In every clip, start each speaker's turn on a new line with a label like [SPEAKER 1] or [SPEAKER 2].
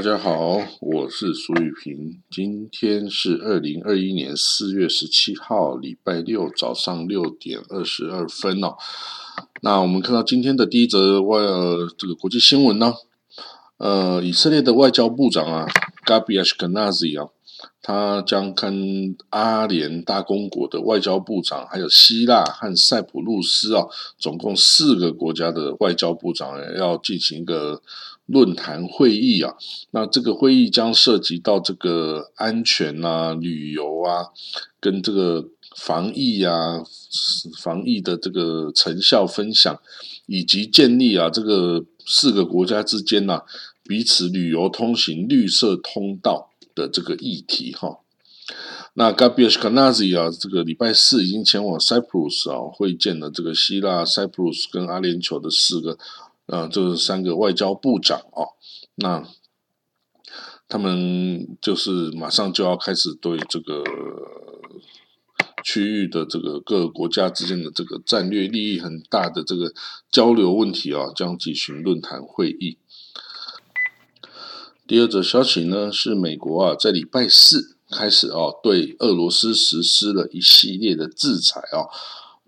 [SPEAKER 1] 大家好，我是苏玉平。今天是二零二一年四月十七号，礼拜六早上六点二十二分哦。那我们看到今天的第一则外呃这个国际新闻呢，呃，以色列的外交部长啊，Gabi Ashkenazi 啊，他将跟阿联大公国的外交部长，还有希腊和塞浦路斯啊，总共四个国家的外交部长要进行一个。论坛会议啊，那这个会议将涉及到这个安全啊、旅游啊，跟这个防疫啊、防疫的这个成效分享，以及建立啊这个四个国家之间呐彼此旅游通行绿色通道的这个议题哈。那 Gabriel Kanazi 啊，这个礼拜四已经前往 Cyprus 啊会见了这个希腊、Cyprus 跟阿联酋的四个。呃，这三个外交部长啊，那他们就是马上就要开始对这个区域的这个各个国家之间的这个战略利益很大的这个交流问题啊，将举行论坛会议。第二则消息呢，是美国啊，在礼拜四开始啊，对俄罗斯实施了一系列的制裁啊。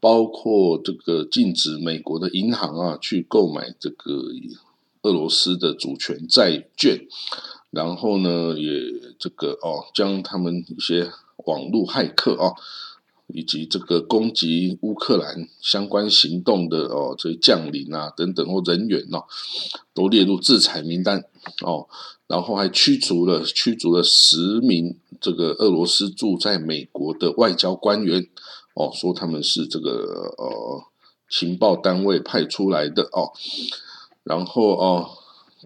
[SPEAKER 1] 包括这个禁止美国的银行啊去购买这个俄罗斯的主权债券，然后呢，也这个哦，将他们一些网络骇客啊，以及这个攻击乌克兰相关行动的哦这些将领啊等等或人员哦，都列入制裁名单哦，然后还驱逐了驱逐了十名这个俄罗斯住在美国的外交官员。哦，说他们是这个呃情报单位派出来的哦，然后哦，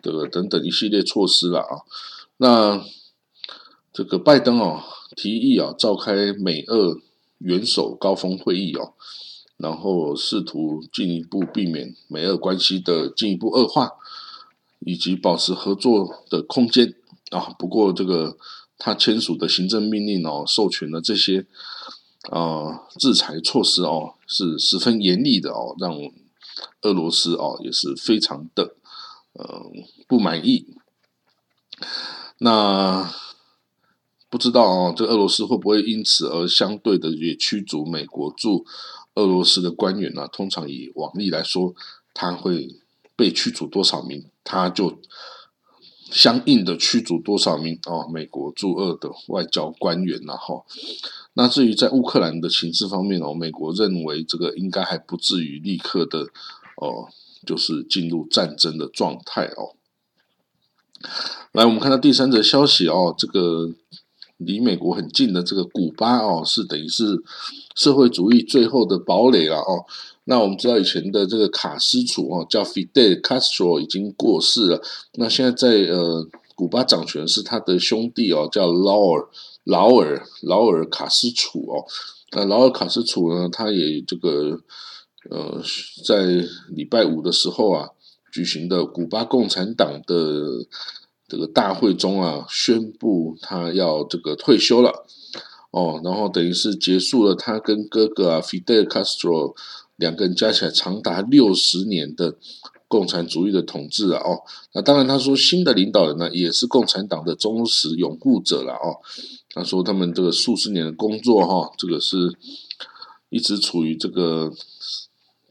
[SPEAKER 1] 这个等等一系列措施了啊。那这个拜登哦提议啊召开美俄元首高峰会议哦，然后试图进一步避免美俄关系的进一步恶化，以及保持合作的空间啊。不过这个他签署的行政命令哦，授权了这些。啊，制裁措施哦是十分严厉的哦，让俄罗斯哦也是非常的呃不满意。那不知道哦，这俄罗斯会不会因此而相对的也驱逐美国驻俄罗斯的官员呢？通常以往例来说，他会被驱逐多少名，他就相应的驱逐多少名哦，美国驻俄的外交官员然后。那至于在乌克兰的情势方面哦，美国认为这个应该还不至于立刻的哦，就是进入战争的状态哦。来，我们看到第三则消息哦，这个离美国很近的这个古巴哦，是等于是社会主义最后的堡垒了哦。那我们知道以前的这个卡斯楚哦，叫 Fidel Castro 已经过世了，那现在在呃古巴掌权是他的兄弟哦，叫劳尔。劳尔劳尔卡斯楚哦，那劳尔卡斯楚呢？他也这个呃，在礼拜五的时候啊，举行的古巴共产党的这个大会中啊，宣布他要这个退休了哦，然后等于是结束了他跟哥哥啊，Fidel Castro 两个人加起来长达六十年的共产主义的统治啊哦，那当然他说新的领导人呢，也是共产党的忠实拥护者了哦。他说：“他们这个数十年的工作，哈，这个是一直处于这个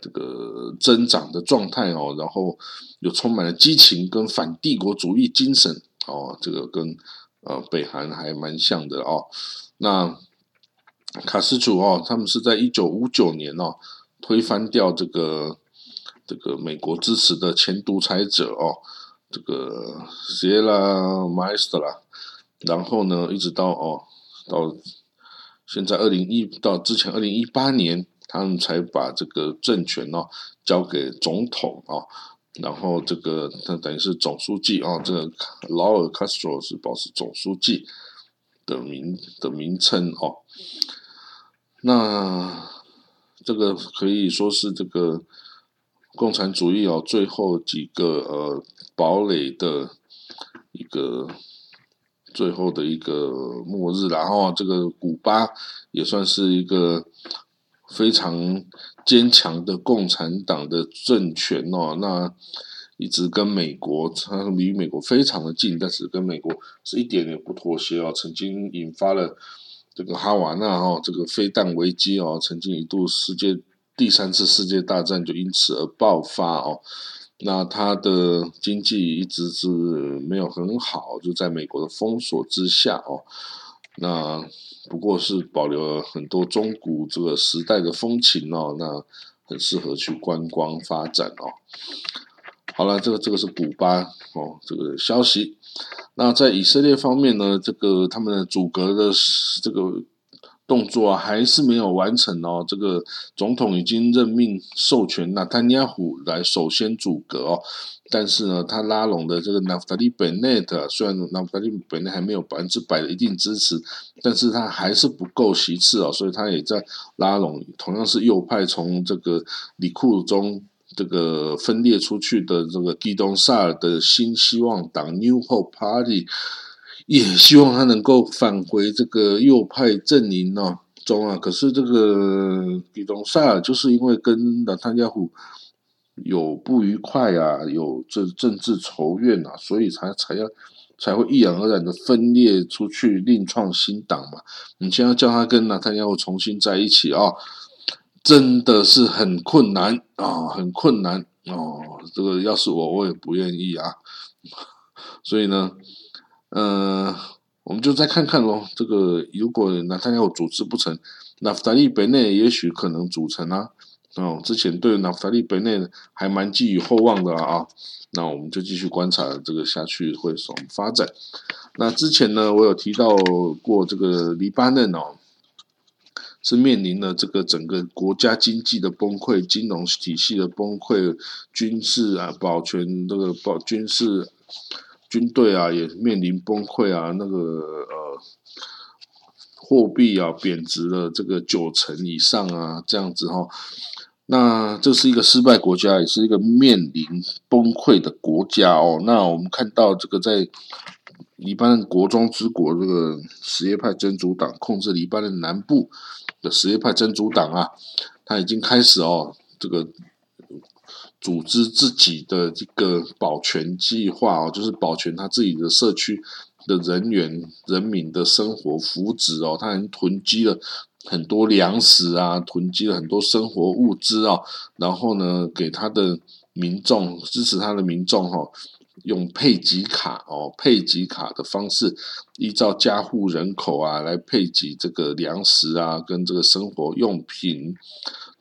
[SPEAKER 1] 这个增长的状态哦，然后又充满了激情跟反帝国主义精神哦，这个跟呃北韩还蛮像的哦。那卡斯楚哦，他们是在一九五九年哦推翻掉这个这个美国支持的前独裁者哦，这个 Sierra Maestra。”然后呢，一直到哦，到现在二零一到之前二零一八年，他们才把这个政权哦交给总统哦，然后这个他等于是总书记哦，这个劳尔·卡斯罗是保持总书记的名的名称哦。那这个可以说是这个共产主义哦最后几个呃堡垒的一个。最后的一个末日，然后这个古巴也算是一个非常坚强的共产党的政权哦。那一直跟美国，它离美国非常的近，但是跟美国是一点也不妥协哦。曾经引发了这个哈瓦那哦，这个飞弹危机哦，曾经一度世界第三次世界大战就因此而爆发哦。那它的经济一直是没有很好，就在美国的封锁之下哦。那不过是保留了很多中古这个时代的风情哦，那很适合去观光发展哦。好了，这个这个是古巴哦，这个消息。那在以色列方面呢，这个他们的阻隔的这个动作，还是没有完成哦。这个总统已经任命授权纳坦尼亚胡来首先阻隔哦。但是呢，他拉拢的这个纳夫达利本内特，虽然纳夫达利本内还没有百分之百的一定支持，但是他还是不够席次哦，所以他也在拉拢同样是右派从这个里库中这个分裂出去的这个基东萨尔的新希望党 New Hope Party，也希望他能够返回这个右派阵营哦中啊。可是这个比东萨尔就是因为跟纳坦加胡。有不愉快啊，有这政治仇怨啊，所以才才要才会毅然而然的分裂出去，另创新党嘛。你现在叫他跟纳坦亚胡重新在一起啊，真的是很困难啊，很困难哦。这个要是我，我也不愿意啊。所以呢，呃，我们就再看看咯。这个如果纳坦亚胡组织不成，那弗达利贝内也许可能组成啊。哦，之前对纳夫达利本内还蛮寄予厚望的啊，那我们就继续观察这个下去会怎么发展。那之前呢，我有提到过这个黎巴嫩哦，是面临了这个整个国家经济的崩溃、金融体系的崩溃、军事啊保全这个保军事军队啊也面临崩溃啊，那个呃货币啊贬值了这个九成以上啊，这样子哈。那这是一个失败国家，也是一个面临崩溃的国家哦。那我们看到这个在黎巴嫩国中之国这个什叶派真主党控制黎巴嫩南部的什叶派真主党啊，他已经开始哦，这个组织自己的这个保全计划哦，就是保全他自己的社区的人员人民的生活福祉哦，他已经囤积了。很多粮食啊，囤积了很多生活物资啊，然后呢，给他的民众支持他的民众哈，用配给卡哦，配给卡的方式，依照家户人口啊来配给这个粮食啊，跟这个生活用品。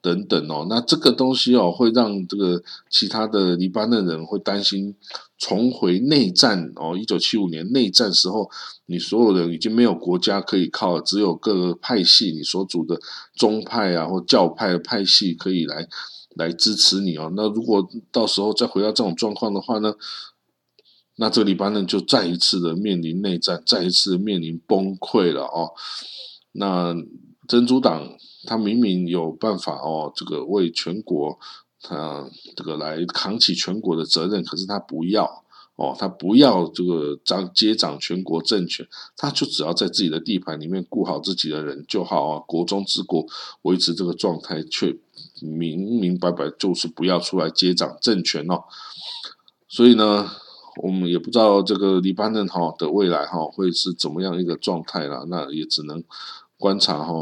[SPEAKER 1] 等等哦，那这个东西哦，会让这个其他的黎巴嫩人会担心重回内战哦。一九七五年内战时候，你所有人已经没有国家可以靠，只有各个派系你所组的宗派啊或教派的派系可以来来支持你哦。那如果到时候再回到这种状况的话呢，那这个黎巴嫩就再一次的面临内战，再一次面临崩溃了哦。那真主党。他明明有办法哦，这个为全国，他这个来扛起全国的责任，可是他不要哦，他不要这个掌接掌全国政权，他就只要在自己的地盘里面顾好自己的人就好啊，国中之国维持这个状态，却明明白白就是不要出来接掌政权哦。所以呢，我们也不知道这个黎巴嫩哈的未来哈会是怎么样一个状态了，那也只能观察哈。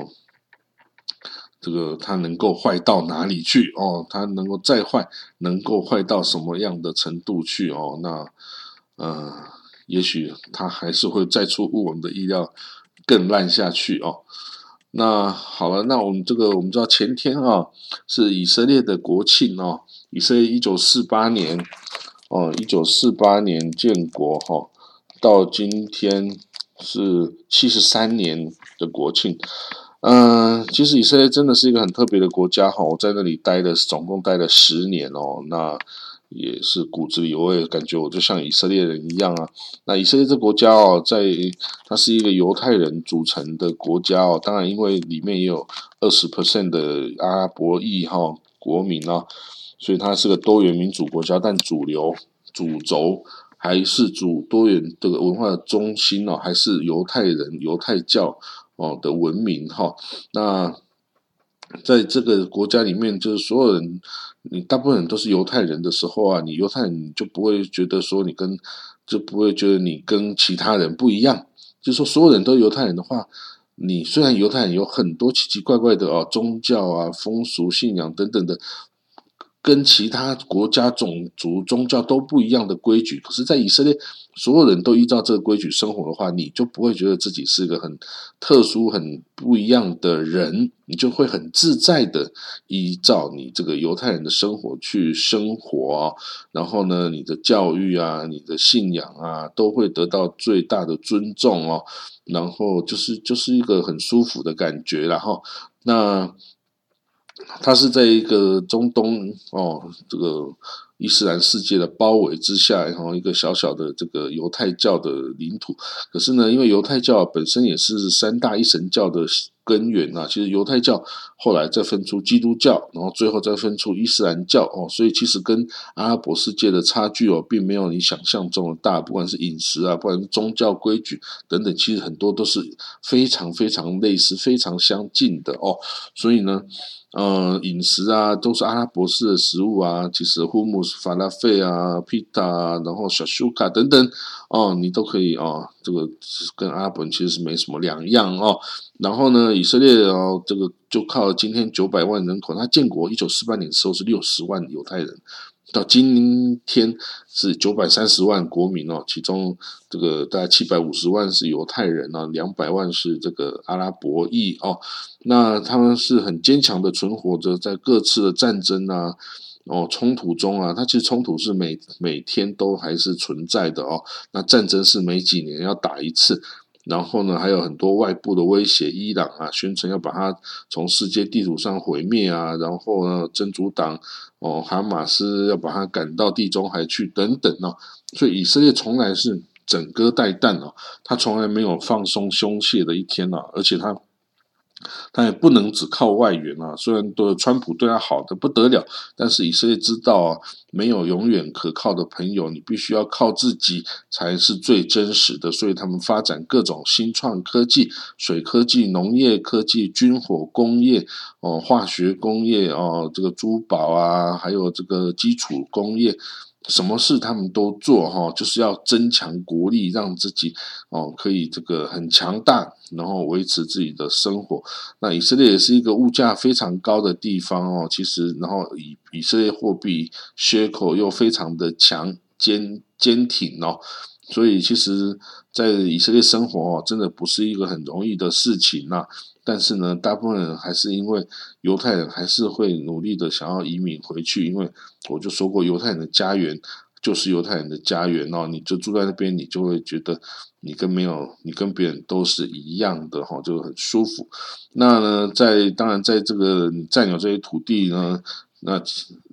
[SPEAKER 1] 这个它能够坏到哪里去哦？它能够再坏，能够坏到什么样的程度去哦？那呃，也许它还是会再出乎我们的意料，更烂下去哦。那好了，那我们这个我们知道前天啊是以色列的国庆哦，以色列一九四八年哦，一九四八年建国哈，到今天是七十三年的国庆。嗯，其实以色列真的是一个很特别的国家哈，我在那里待了总共待了十年哦，那也是骨子里我也感觉我就像以色列人一样啊。那以色列这国家哦，在它是一个犹太人组成的国家哦，当然因为里面也有二十 percent 的阿拉伯裔哈国民啊，所以它是个多元民主国家，但主流主轴还是主多元这个文化的中心哦，还是犹太人犹太教。哦的文明哈，那在这个国家里面，就是所有人，你大部分人都是犹太人的时候啊，你犹太人就不会觉得说你跟，就不会觉得你跟其他人不一样。就说，所有人都犹太人的话，你虽然犹太人有很多奇奇怪怪的哦宗教啊、风俗、信仰等等的。跟其他国家种族宗教都不一样的规矩，可是，在以色列，所有人都依照这个规矩生活的话，你就不会觉得自己是一个很特殊、很不一样的人，你就会很自在的依照你这个犹太人的生活去生活，然后呢，你的教育啊、你的信仰啊，都会得到最大的尊重哦，然后就是就是一个很舒服的感觉，然后那。他是在一个中东哦，这个伊斯兰世界的包围之下，然后一个小小的这个犹太教的领土。可是呢，因为犹太教本身也是三大一神教的根源啊，其实犹太教后来再分出基督教，然后最后再分出伊斯兰教哦，所以其实跟阿拉伯世界的差距哦，并没有你想象中的大。不管是饮食啊，不管是宗教规矩等等，其实很多都是非常非常类似、非常相近的哦。所以呢。呃，饮食啊，都是阿拉伯式的食物啊。其实胡姆斯、法拉费啊、pita，，然后小苏卡等等，哦，你都可以哦。这个跟阿拉伯其实是没什么两样哦。然后呢，以色列哦，这个就靠今天九百万人口，它建国一九四八年的时候是六十万犹太人。到今天是九百三十万国民哦，其中这个大概七百五十万是犹太人啊，两百万是这个阿拉伯裔哦。那他们是很坚强的存活着，在各次的战争啊、哦冲突中啊，它其实冲突是每每天都还是存在的哦。那战争是每几年要打一次。然后呢，还有很多外部的威胁，伊朗啊，宣称要把它从世界地图上毁灭啊。然后呢，真主党哦，哈马斯要把它赶到地中海去等等啊。所以以色列从来是整戈待旦啊，他从来没有放松胸怯的一天啊，而且他。但也不能只靠外援啊，虽然对川普对他好的不得了，但是以色列知道啊，没有永远可靠的朋友，你必须要靠自己才是最真实的。所以他们发展各种新创科技，水科技、农业科技、军火工业、哦化学工业、哦这个珠宝啊，还有这个基础工业。什么事他们都做哈，就是要增强国力，让自己哦可以这个很强大，然后维持自己的生活。那以色列也是一个物价非常高的地方哦，其实然后以以色列货币缺口又非常的强坚坚挺哦，所以其实在以色列生活哦，真的不是一个很容易的事情呐。但是呢，大部分人还是因为犹太人还是会努力的想要移民回去，因为我就说过，犹太人的家园就是犹太人的家园哦，你就住在那边，你就会觉得你跟没有你跟别人都是一样的哈，就很舒服。那呢，在当然在这个你占有这些土地呢，那。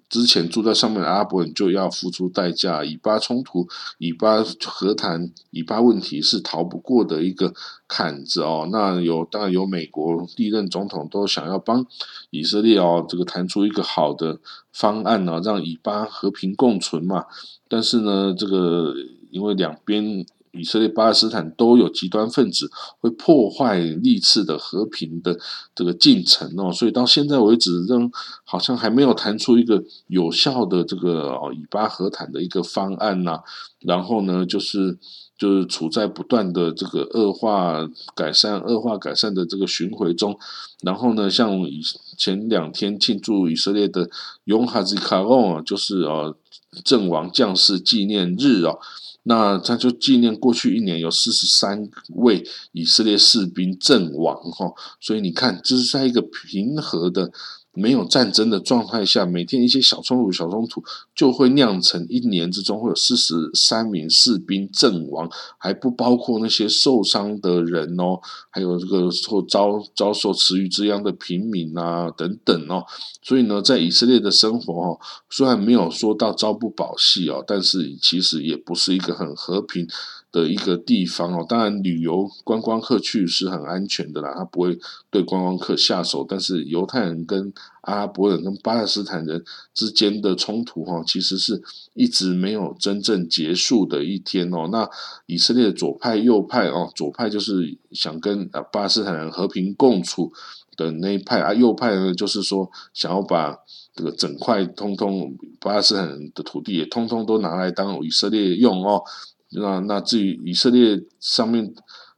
[SPEAKER 1] 之前住在上面的阿拉伯人就要付出代价，以巴冲突、以巴和谈、以巴问题是逃不过的一个坎子哦。那有当然有美国历任总统都想要帮以色列哦，这个谈出一个好的方案呢，让以巴和平共存嘛。但是呢，这个因为两边。以色列、巴勒斯坦都有极端分子会破坏历次的和平的这个进程哦，所以到现在为止，仍好像还没有谈出一个有效的这个哦以巴和谈的一个方案呐。然后呢，就是就是处在不断的这个恶化改善、恶化改善的这个巡回中。然后呢，像以前两天庆祝以色列的永哈兹卡隆，就是呃阵亡将士纪念日哦。那他就纪念过去一年有四十三位以色列士兵阵亡哈，所以你看，这是在一个平和的。没有战争的状态下，每天一些小冲突、小冲突就会酿成一年之中会有四十三名士兵阵亡，还不包括那些受伤的人哦，还有这个受遭遭受池鱼之殃的平民啊等等哦。所以呢，在以色列的生活哦，虽然没有说到朝不保夕哦，但是其实也不是一个很和平。的一个地方哦。当然，旅游观光客去是很安全的啦，他不会对观光客下手。但是，犹太人跟阿拉伯人跟巴勒斯坦人之间的冲突哈，其实是一直没有真正结束的一天哦。那以色列左派、右派哦，左派就是想跟啊巴勒斯坦人和平共处的那一派啊，右派呢就是说想要把这个整块通通巴勒斯坦人的土地也通通都拿来当以色列用哦。那那至于以色列上面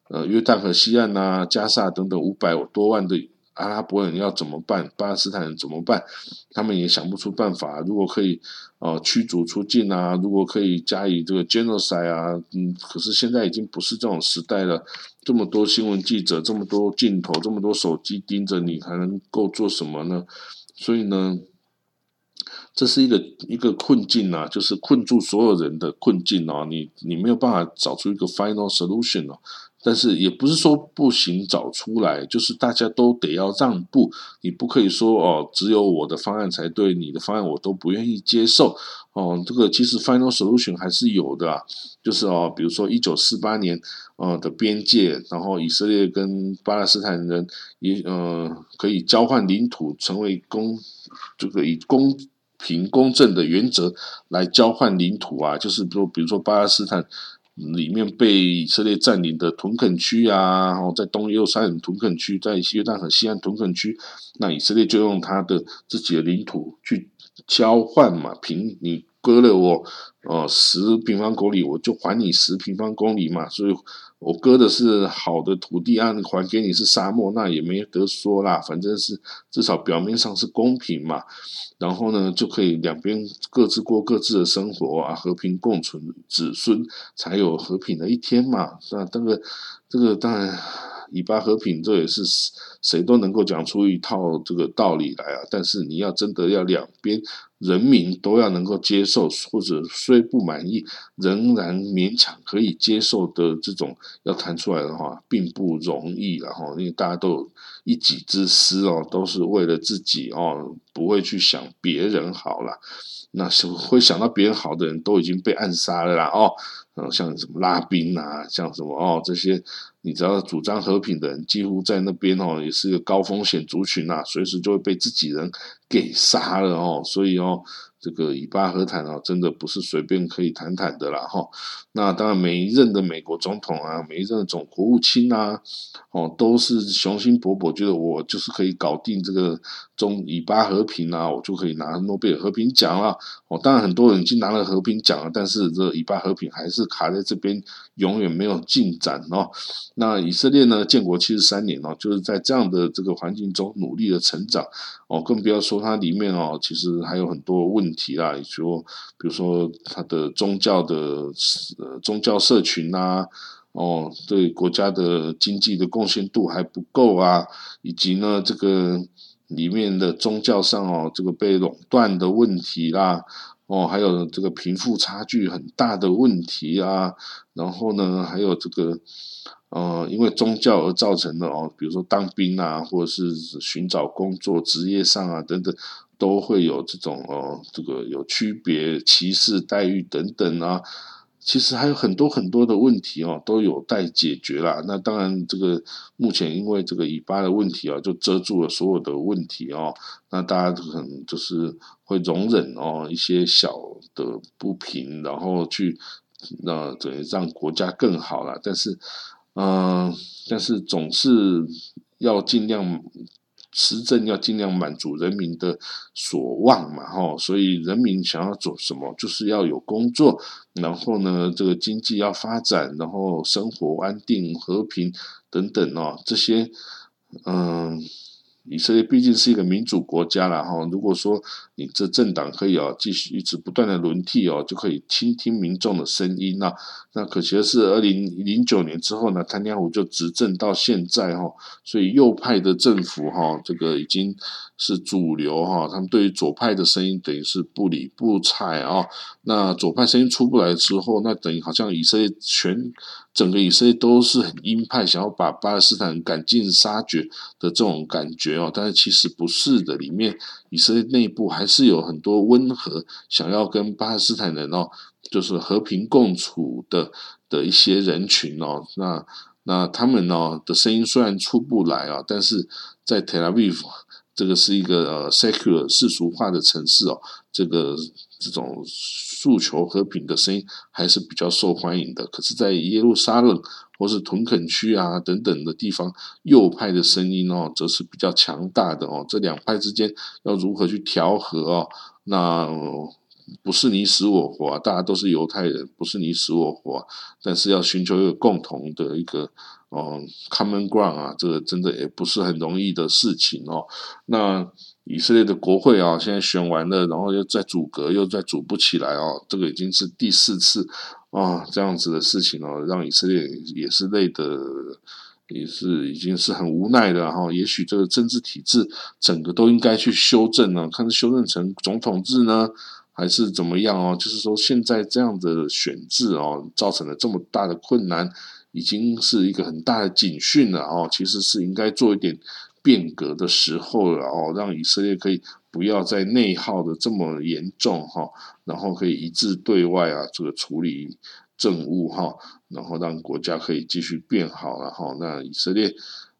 [SPEAKER 1] 呃约旦河西岸呐、加沙等等五百多万的。阿拉伯人要怎么办？巴勒斯坦人怎么办？他们也想不出办法。如果可以，呃，驱逐出境啊，如果可以加以这个 genocide 啊，嗯，可是现在已经不是这种时代了。这么多新闻记者，这么多镜头，这么多手机盯着你，还能够做什么呢？所以呢，这是一个一个困境啊，就是困住所有人的困境哦。你你没有办法找出一个 final solution 哦。但是也不是说不行找出来，就是大家都得要让步，你不可以说哦，只有我的方案才对，你的方案我都不愿意接受哦。这个其实 final solution 还是有的，啊就是哦，比如说一九四八年呃的边界，然后以色列跟巴勒斯坦人也呃可以交换领土，成为公这个以公凭公正的原则来交换领土啊，就是说比如说巴勒斯坦。里面被以色列占领的屯垦区啊，然后在东耶路撒冷屯垦区，在约旦河西岸屯垦区，那以色列就用他的自己的领土去交换嘛，平你割了我呃十平方公里，我就还你十平方公里嘛，所以。我割的是好的土地，按还给你是沙漠，那也没得说啦。反正是至少表面上是公平嘛。然后呢，就可以两边各自过各自的生活啊，和平共存，子孙才有和平的一天嘛。那这个这个当然。以巴和平，这也是谁都能够讲出一套这个道理来啊！但是你要真的要两边人民都要能够接受，或者虽不满意，仍然勉强可以接受的这种要谈出来的话，并不容易然后因为大家都有一己之私哦，都是为了自己哦，不会去想别人好了。那是会想到别人好的人都已经被暗杀了啦哦，嗯，像什么拉宾啊，像什么哦这些。你只要主张和平的人，几乎在那边哦，也是个高风险族群呐，随时就会被自己人给杀了哦，所以哦。这个以巴和谈啊，真的不是随便可以谈谈的啦哈。那当然，每一任的美国总统啊，每一任的总国务卿啊，哦，都是雄心勃勃，觉得我就是可以搞定这个中以巴和平啊，我就可以拿诺贝尔和平奖了。哦，当然很多人已经拿了和平奖了，但是这以巴和平还是卡在这边，永远没有进展哦。那以色列呢，建国七十三年哦，就是在这样的这个环境中努力的成长哦，更不要说它里面哦，其实还有很多问。题啦，说比如说它的宗教的宗教社群啊，哦，对国家的经济的贡献度还不够啊，以及呢这个里面的宗教上哦这个被垄断的问题啦，哦还有这个贫富差距很大的问题啊，然后呢还有这个呃因为宗教而造成的哦，比如说当兵啊，或者是寻找工作职业上啊等等。都会有这种哦，这个有区别、歧视待遇等等啊，其实还有很多很多的问题哦，都有待解决啦。那当然，这个目前因为这个以巴的问题啊，就遮住了所有的问题哦。那大家可能就是会容忍哦一些小的不平，然后去那等于让国家更好了。但是，嗯，但是总是要尽量。施政要尽量满足人民的所望嘛，哈，所以人民想要做什么，就是要有工作，然后呢，这个经济要发展，然后生活安定、和平等等哦，这些，嗯。以色列毕竟是一个民主国家了哈，如果说这政党可以哦继续一直不断的轮替哦，就可以倾听民众的声音那那可惜的是，二零零九年之后呢，坦尼亚胡就执政到现在哈，所以右派的政府哈，这个已经是主流哈，他们对于左派的声音等于是不理不睬啊。那左派声音出不来之后，那等于好像以色列全。整个以色列都是很鹰派，想要把巴勒斯坦赶尽杀绝的这种感觉哦，但是其实不是的，里面以色列内部还是有很多温和，想要跟巴勒斯坦人哦就是和平共处的的一些人群哦，那那他们哦的声音虽然出不来啊，但是在 Tel Aviv 这个是一个呃 secular 世俗化的城市哦，这个这种诉求和平的声音还是比较受欢迎的。可是，在耶路撒冷或是屯垦区啊等等的地方，右派的声音哦，则是比较强大的哦。这两派之间要如何去调和哦？那不是你死我活，大家都是犹太人，不是你死我活，但是要寻求一个共同的一个哦 common ground 啊，这个真的也不是很容易的事情哦。那以色列的国会啊，现在选完了，然后又在阻隔，又在组不起来哦，这个已经是第四次啊这样子的事情哦，让以色列也是累的，也是已经是很无奈的哈。也许这个政治体制整个都应该去修正呢，看是修正成总统制呢。还是怎么样哦？就是说，现在这样的选制哦，造成了这么大的困难，已经是一个很大的警讯了哦。其实是应该做一点变革的时候了哦，让以色列可以不要再内耗的这么严重哈，然后可以一致对外啊，这个处理政务哈，然后让国家可以继续变好了哈。那以色列，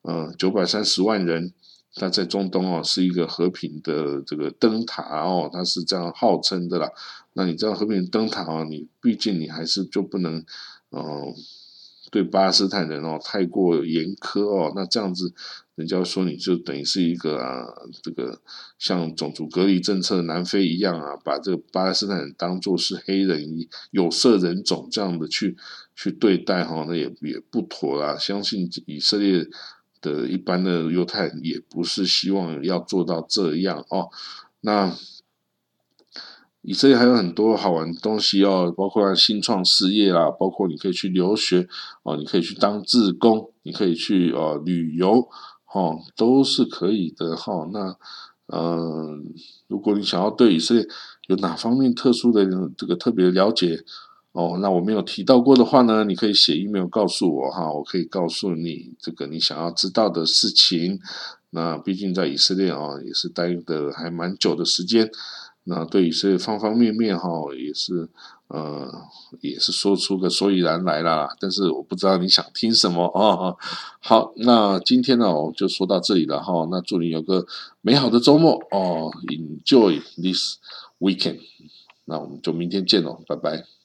[SPEAKER 1] 嗯，九百三十万人。它在中东哦，是一个和平的这个灯塔哦，它是这样号称的啦。那你这样和平灯塔哦，你毕竟你还是就不能，哦，对巴勒斯坦人哦太过严苛哦。那这样子，人家说你就等于是一个啊，这个像种族隔离政策南非一样啊，把这个巴勒斯坦人当做是黑人有色人种这样的去去对待哈，那也也不妥啦。相信以色列。的一般的犹太人也不是希望要做到这样哦。那以色列还有很多好玩的东西哦，包括新创事业啦，包括你可以去留学哦，你可以去当志工，你可以去哦旅游，哦，都是可以的哈。那嗯，如果你想要对以色列有哪方面特殊的这个特别了解？哦，那我没有提到过的话呢，你可以写 email 告诉我哈，我可以告诉你这个你想要知道的事情。那毕竟在以色列啊，也是待的还蛮久的时间，那对于这方方面面哈，也是呃，也是说出个所以然来啦。但是我不知道你想听什么啊。好，那今天呢，我就说到这里了哈。那祝你有个美好的周末哦，Enjoy this weekend。那我们就明天见喽，拜拜。